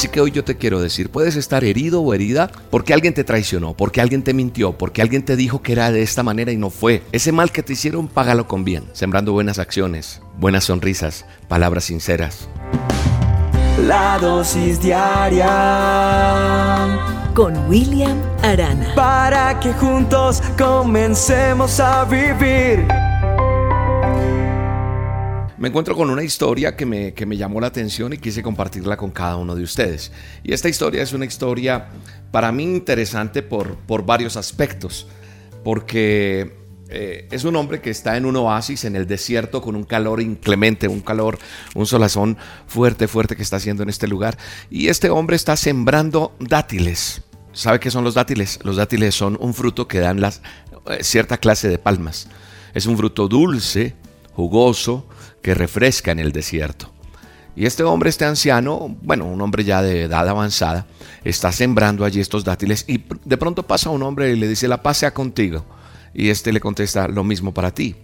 Así que hoy yo te quiero decir, puedes estar herido o herida porque alguien te traicionó, porque alguien te mintió, porque alguien te dijo que era de esta manera y no fue. Ese mal que te hicieron, págalo con bien, sembrando buenas acciones, buenas sonrisas, palabras sinceras. La dosis diaria con William Arana. Para que juntos comencemos a vivir. Me encuentro con una historia que me, que me llamó la atención y quise compartirla con cada uno de ustedes. Y esta historia es una historia para mí interesante por, por varios aspectos. Porque eh, es un hombre que está en un oasis en el desierto con un calor inclemente, un calor, un solazón fuerte, fuerte que está haciendo en este lugar. Y este hombre está sembrando dátiles. ¿Sabe qué son los dátiles? Los dátiles son un fruto que dan las, eh, cierta clase de palmas. Es un fruto dulce, jugoso, que refresca en el desierto. Y este hombre, este anciano, bueno, un hombre ya de edad avanzada, está sembrando allí estos dátiles y de pronto pasa un hombre y le dice, la paz sea contigo. Y este le contesta, lo mismo para ti.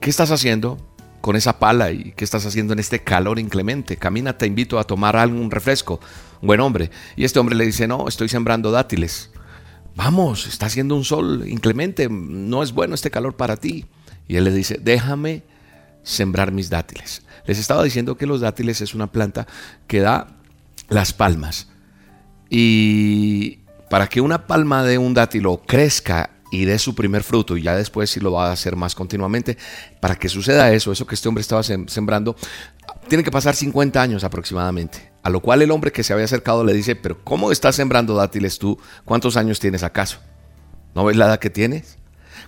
¿Qué estás haciendo con esa pala y qué estás haciendo en este calor inclemente? Camina, te invito a tomar algún refresco. Buen hombre. Y este hombre le dice, no, estoy sembrando dátiles. Vamos, está haciendo un sol inclemente, no es bueno este calor para ti. Y él le dice, déjame sembrar mis dátiles. Les estaba diciendo que los dátiles es una planta que da las palmas. Y para que una palma de un dátilo crezca y dé su primer fruto, y ya después si lo va a hacer más continuamente, para que suceda eso, eso que este hombre estaba sembrando, tiene que pasar 50 años aproximadamente. A lo cual el hombre que se había acercado le dice, pero ¿cómo estás sembrando dátiles tú? ¿Cuántos años tienes acaso? ¿No ves la edad que tienes?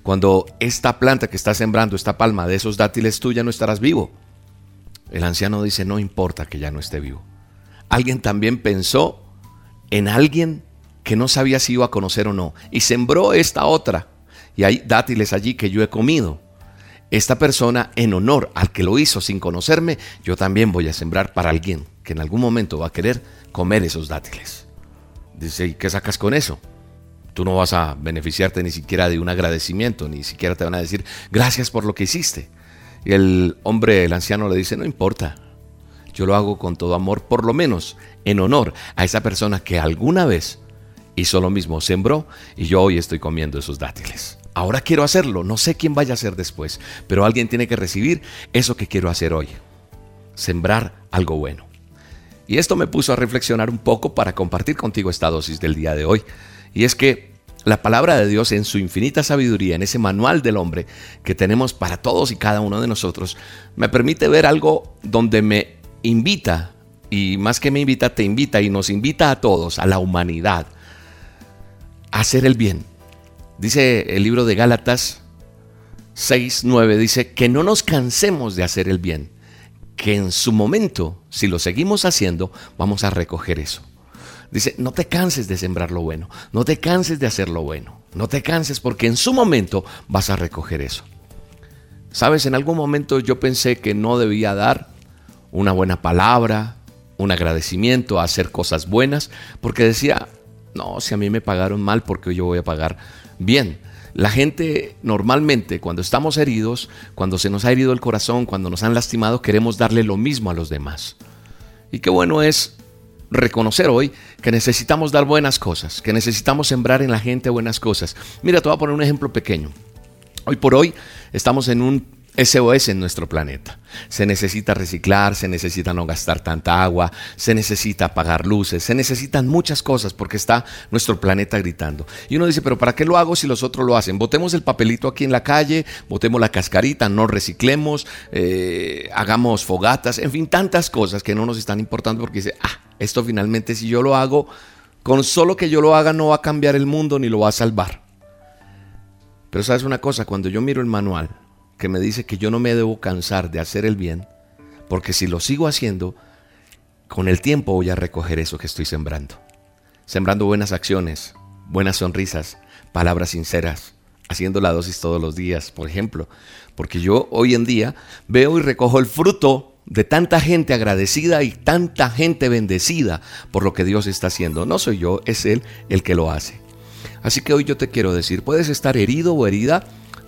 Cuando esta planta que está sembrando, esta palma de esos dátiles, tú ya no estarás vivo. El anciano dice, no importa que ya no esté vivo. Alguien también pensó en alguien que no sabía si iba a conocer o no, y sembró esta otra. Y hay dátiles allí que yo he comido. Esta persona, en honor al que lo hizo sin conocerme, yo también voy a sembrar para alguien que en algún momento va a querer comer esos dátiles. Dice, ¿y qué sacas con eso? Tú no vas a beneficiarte ni siquiera de un agradecimiento, ni siquiera te van a decir gracias por lo que hiciste. Y el hombre, el anciano, le dice, no importa, yo lo hago con todo amor, por lo menos en honor a esa persona que alguna vez hizo lo mismo, sembró y yo hoy estoy comiendo esos dátiles. Ahora quiero hacerlo, no sé quién vaya a ser después, pero alguien tiene que recibir eso que quiero hacer hoy, sembrar algo bueno. Y esto me puso a reflexionar un poco para compartir contigo esta dosis del día de hoy. Y es que la palabra de Dios en su infinita sabiduría, en ese manual del hombre que tenemos para todos y cada uno de nosotros, me permite ver algo donde me invita, y más que me invita, te invita y nos invita a todos, a la humanidad, a hacer el bien. Dice el libro de Gálatas 6, 9, dice que no nos cansemos de hacer el bien, que en su momento, si lo seguimos haciendo, vamos a recoger eso. Dice, no te canses de sembrar lo bueno, no te canses de hacer lo bueno, no te canses porque en su momento vas a recoger eso. Sabes, en algún momento yo pensé que no debía dar una buena palabra, un agradecimiento, hacer cosas buenas, porque decía, no, si a mí me pagaron mal, porque yo voy a pagar bien? La gente normalmente cuando estamos heridos, cuando se nos ha herido el corazón, cuando nos han lastimado, queremos darle lo mismo a los demás. Y qué bueno es reconocer hoy que necesitamos dar buenas cosas, que necesitamos sembrar en la gente buenas cosas. Mira, te voy a poner un ejemplo pequeño. Hoy por hoy estamos en un SOS en nuestro planeta. Se necesita reciclar, se necesita no gastar tanta agua, se necesita apagar luces, se necesitan muchas cosas porque está nuestro planeta gritando. Y uno dice, pero ¿para qué lo hago si los otros lo hacen? Botemos el papelito aquí en la calle, botemos la cascarita, no reciclemos, eh, hagamos fogatas, en fin, tantas cosas que no nos están importando porque dice, ah, esto finalmente si yo lo hago, con solo que yo lo haga no va a cambiar el mundo ni lo va a salvar. Pero sabes una cosa, cuando yo miro el manual, que me dice que yo no me debo cansar de hacer el bien, porque si lo sigo haciendo, con el tiempo voy a recoger eso que estoy sembrando. Sembrando buenas acciones, buenas sonrisas, palabras sinceras, haciendo la dosis todos los días, por ejemplo. Porque yo hoy en día veo y recojo el fruto de tanta gente agradecida y tanta gente bendecida por lo que Dios está haciendo. No soy yo, es Él el que lo hace. Así que hoy yo te quiero decir, puedes estar herido o herida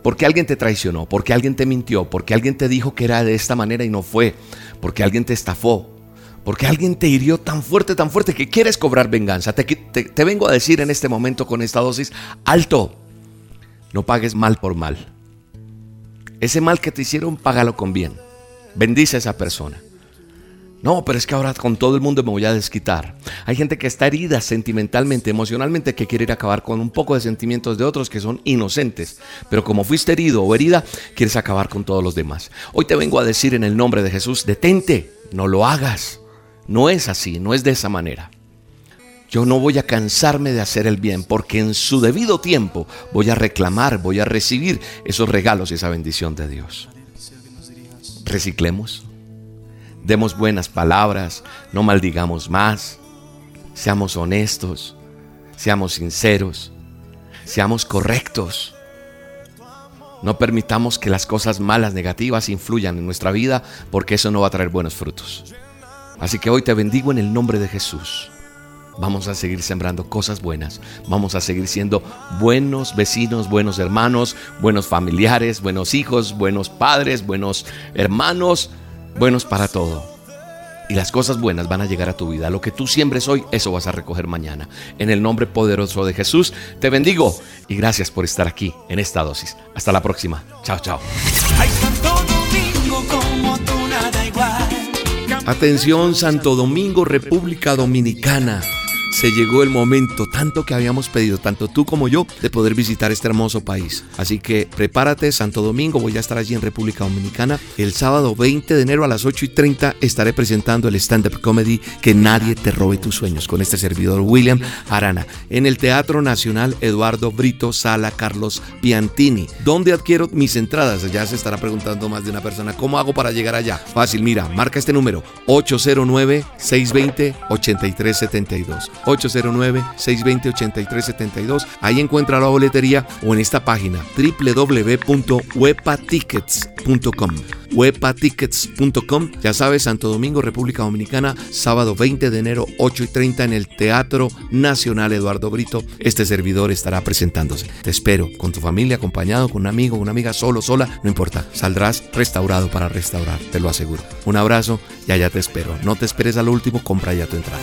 porque alguien te traicionó, porque alguien te mintió, porque alguien te dijo que era de esta manera y no fue, porque alguien te estafó, Porque alguien te hirió tan fuerte, tan fuerte que quieres cobrar venganza. Te, te, vengo a decir en este momento con esta dosis, alto, no pagues mal por mal. Ese mal que te hicieron, págalo con bien. Bendice a esa persona. No, pero es que ahora con todo el mundo me voy a desquitar. Hay gente que está herida sentimentalmente, emocionalmente, que quiere ir a acabar con un poco de sentimientos de otros que son inocentes. Pero como fuiste herido o herida, quieres acabar con todos los demás. Hoy te vengo a decir en el nombre de Jesús, detente, no lo hagas. No es así, no es de esa manera. Yo no voy a cansarme de hacer el bien porque en su debido tiempo voy a reclamar, voy a recibir esos regalos y esa bendición de Dios. Reciclemos, demos buenas palabras, no maldigamos más, seamos honestos, seamos sinceros, seamos correctos. No permitamos que las cosas malas, negativas influyan en nuestra vida porque eso no va a traer buenos frutos. Así que hoy te bendigo en el nombre de Jesús. Vamos a seguir sembrando cosas buenas. Vamos a seguir siendo buenos vecinos, buenos hermanos, buenos familiares, buenos hijos, buenos padres, buenos hermanos, buenos para todo. Y las cosas buenas van a llegar a tu vida. Lo que tú siembres hoy, eso vas a recoger mañana. En el nombre poderoso de Jesús, te bendigo y gracias por estar aquí en esta dosis. Hasta la próxima. Chao, chao. Atención Santo Domingo, República Dominicana se llegó el momento, tanto que habíamos pedido, tanto tú como yo, de poder visitar este hermoso país. Así que prepárate, Santo Domingo, voy a estar allí en República Dominicana. El sábado 20 de enero a las 8 y 30 estaré presentando el stand-up comedy Que nadie te robe tus sueños con este servidor William Arana en el Teatro Nacional Eduardo Brito Sala Carlos Piantini. ¿Dónde adquiero mis entradas? Ya se estará preguntando más de una persona, ¿cómo hago para llegar allá? Fácil, mira, marca este número 809 620 8372. 809-620-8372. Ahí encuentra la boletería o en esta página www.wepatickets.com. Wepatickets.com. Ya sabes, Santo Domingo, República Dominicana, sábado 20 de enero, 8 y 30 en el Teatro Nacional Eduardo Brito. Este servidor estará presentándose. Te espero con tu familia, acompañado, con un amigo, una amiga, solo, sola, no importa. Saldrás restaurado para restaurar, te lo aseguro. Un abrazo y allá te espero. No te esperes al último, compra ya tu entrada.